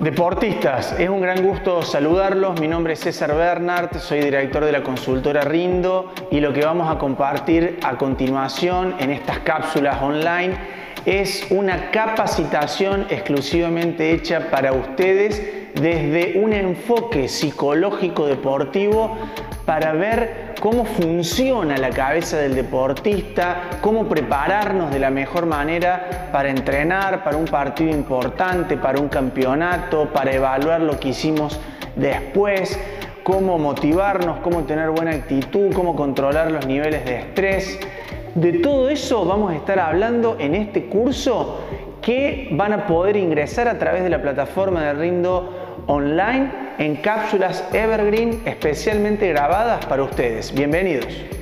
Deportistas, es un gran gusto saludarlos. Mi nombre es César Bernard, soy director de la consultora Rindo y lo que vamos a compartir a continuación en estas cápsulas online es una capacitación exclusivamente hecha para ustedes desde un enfoque psicológico deportivo para ver cómo funciona la cabeza del deportista, cómo prepararnos de la mejor manera para entrenar, para un partido importante, para un campeonato, para evaluar lo que hicimos después, cómo motivarnos, cómo tener buena actitud, cómo controlar los niveles de estrés. De todo eso vamos a estar hablando en este curso que van a poder ingresar a través de la plataforma de Rindo online en cápsulas Evergreen especialmente grabadas para ustedes. Bienvenidos.